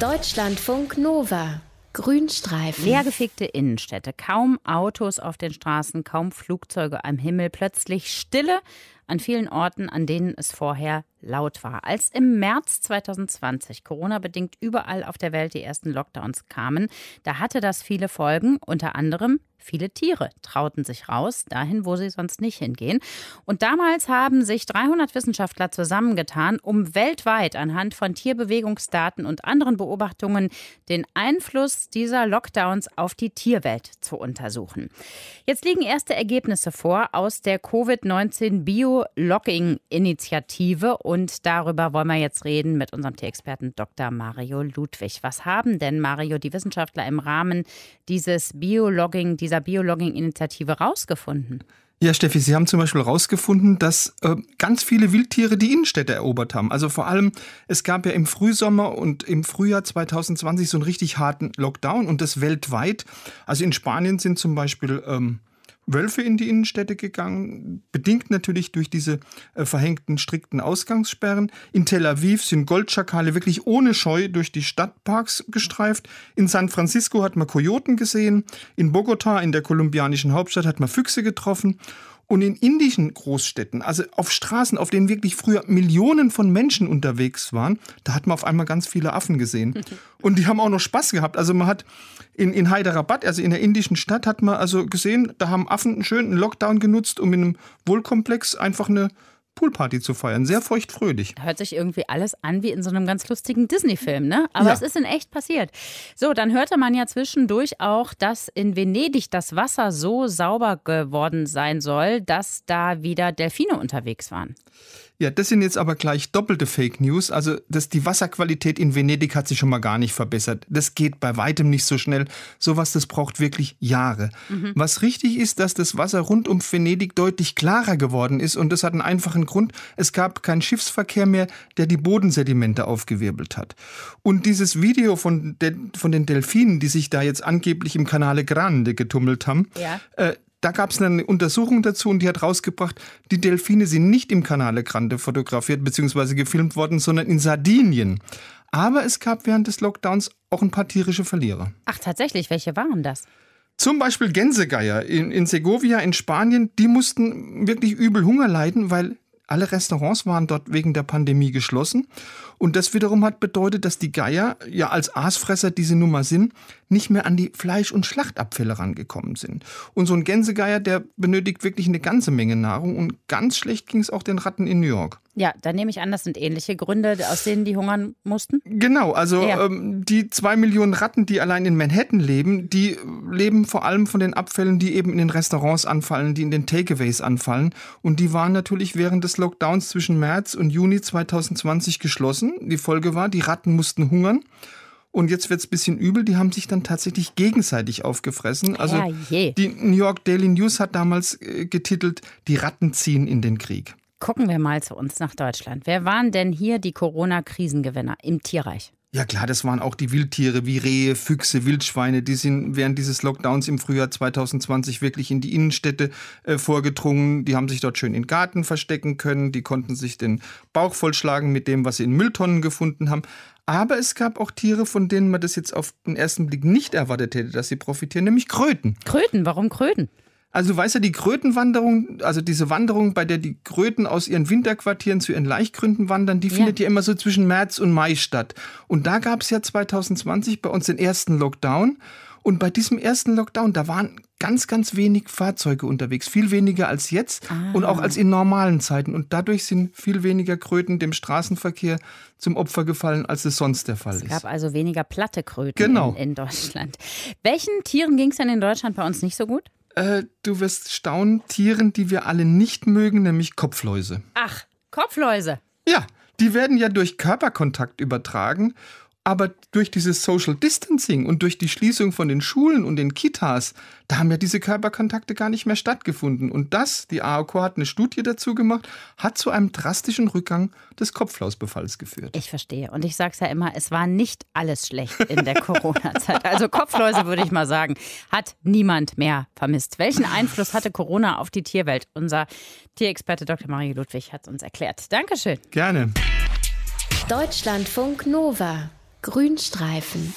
Deutschlandfunk Nova. Grünstreifen. Leergefegte Innenstädte, kaum Autos auf den Straßen, kaum Flugzeuge am Himmel, plötzlich Stille an vielen Orten, an denen es vorher laut war. Als im März 2020 Corona-bedingt überall auf der Welt die ersten Lockdowns kamen, da hatte das viele Folgen, unter anderem Viele Tiere trauten sich raus, dahin, wo sie sonst nicht hingehen. Und damals haben sich 300 Wissenschaftler zusammengetan, um weltweit anhand von Tierbewegungsdaten und anderen Beobachtungen den Einfluss dieser Lockdowns auf die Tierwelt zu untersuchen. Jetzt liegen erste Ergebnisse vor aus der Covid-19 Bio-Logging-Initiative und darüber wollen wir jetzt reden mit unserem Tierexperten Dr. Mario Ludwig. Was haben denn, Mario, die Wissenschaftler im Rahmen dieses Biologging, dieser Biologging-Initiative rausgefunden? Ja, Steffi, Sie haben zum Beispiel herausgefunden, dass äh, ganz viele Wildtiere die Innenstädte erobert haben. Also vor allem, es gab ja im Frühsommer und im Frühjahr 2020 so einen richtig harten Lockdown und das weltweit. Also in Spanien sind zum Beispiel ähm, Wölfe in die Innenstädte gegangen, bedingt natürlich durch diese äh, verhängten strikten Ausgangssperren. In Tel Aviv sind Goldschakale wirklich ohne Scheu durch die Stadtparks gestreift. In San Francisco hat man Kojoten gesehen. In Bogota, in der kolumbianischen Hauptstadt, hat man Füchse getroffen. Und in indischen Großstädten, also auf Straßen, auf denen wirklich früher Millionen von Menschen unterwegs waren, da hat man auf einmal ganz viele Affen gesehen. Und die haben auch noch Spaß gehabt. Also man hat in, in Hyderabad, also in der indischen Stadt, hat man also gesehen, da haben Affen einen schönen Lockdown genutzt, um in einem Wohlkomplex einfach eine Poolparty zu feiern. Sehr feuchtfröhlich. Hört sich irgendwie alles an wie in so einem ganz lustigen Disney-Film, ne? Aber ja. es ist in echt passiert. So, dann hörte man ja zwischendurch auch, dass in Venedig das Wasser so sauber geworden sein soll, dass da wieder Delfine unterwegs waren. Ja, das sind jetzt aber gleich doppelte Fake News. Also das, die Wasserqualität in Venedig hat sich schon mal gar nicht verbessert. Das geht bei weitem nicht so schnell. Sowas, das braucht wirklich Jahre. Mhm. Was richtig ist, dass das Wasser rund um Venedig deutlich klarer geworden ist. Und das hat einen einfachen Grund. Es gab keinen Schiffsverkehr mehr, der die Bodensedimente aufgewirbelt hat. Und dieses Video von, den, von den Delfinen, die sich da jetzt angeblich im Canale Grande getummelt haben, ja. äh, da gab es eine Untersuchung dazu und die hat rausgebracht, die Delfine sind nicht im Canale Grande fotografiert bzw. gefilmt worden, sondern in Sardinien. Aber es gab während des Lockdowns auch ein paar tierische Verlierer. Ach, tatsächlich, welche waren das? Zum Beispiel Gänsegeier in, in Segovia in Spanien, die mussten wirklich übel Hunger leiden, weil alle Restaurants waren dort wegen der Pandemie geschlossen. Und das wiederum hat bedeutet, dass die Geier, ja als Aasfresser diese Nummer sind, nicht mehr an die Fleisch- und Schlachtabfälle rangekommen sind. Und so ein Gänsegeier, der benötigt wirklich eine ganze Menge Nahrung. Und ganz schlecht ging es auch den Ratten in New York. Ja, dann nehme ich an, das sind ähnliche Gründe, aus denen die hungern mussten. Genau, also ja. ähm, die zwei Millionen Ratten, die allein in Manhattan leben, die leben vor allem von den Abfällen, die eben in den Restaurants anfallen, die in den Takeaways anfallen. Und die waren natürlich während des Lockdowns zwischen März und Juni 2020 geschlossen. Die Folge war, die Ratten mussten hungern. Und jetzt wird es ein bisschen übel, die haben sich dann tatsächlich gegenseitig aufgefressen. Also ja, die New York Daily News hat damals äh, getitelt, die Ratten ziehen in den Krieg. Gucken wir mal zu uns nach Deutschland. Wer waren denn hier die Corona-Krisengewinner im Tierreich? Ja klar, das waren auch die Wildtiere wie Rehe, Füchse, Wildschweine. Die sind während dieses Lockdowns im Frühjahr 2020 wirklich in die Innenstädte äh, vorgedrungen. Die haben sich dort schön in Garten verstecken können. Die konnten sich den Bauch vollschlagen mit dem, was sie in Mülltonnen gefunden haben. Aber es gab auch Tiere, von denen man das jetzt auf den ersten Blick nicht erwartet hätte, dass sie profitieren, nämlich Kröten. Kröten, warum Kröten? Also du weißt ja, die Krötenwanderung, also diese Wanderung, bei der die Kröten aus ihren Winterquartieren zu ihren Laichgründen wandern, die ja. findet ja immer so zwischen März und Mai statt. Und da gab es ja 2020 bei uns den ersten Lockdown. Und bei diesem ersten Lockdown, da waren ganz, ganz wenig Fahrzeuge unterwegs, viel weniger als jetzt ah. und auch als in normalen Zeiten. Und dadurch sind viel weniger Kröten dem Straßenverkehr zum Opfer gefallen, als es sonst der Fall ist. Es gab also weniger platte Kröten genau. in, in Deutschland. Welchen Tieren ging es denn in Deutschland bei uns nicht so gut? Äh, du wirst staunen, Tieren, die wir alle nicht mögen, nämlich Kopfläuse. Ach, Kopfläuse. Ja, die werden ja durch Körperkontakt übertragen aber durch dieses Social Distancing und durch die Schließung von den Schulen und den Kitas, da haben ja diese Körperkontakte gar nicht mehr stattgefunden. Und das, die AOK hat eine Studie dazu gemacht, hat zu einem drastischen Rückgang des Kopflausbefalls geführt. Ich verstehe. Und ich sage es ja immer, es war nicht alles schlecht in der Corona-Zeit. Also Kopfläuse, würde ich mal sagen, hat niemand mehr vermisst. Welchen Einfluss hatte Corona auf die Tierwelt? Unser Tierexperte Dr. Marie Ludwig hat es uns erklärt. Dankeschön. Gerne. Deutschlandfunk Nova Grünstreifen.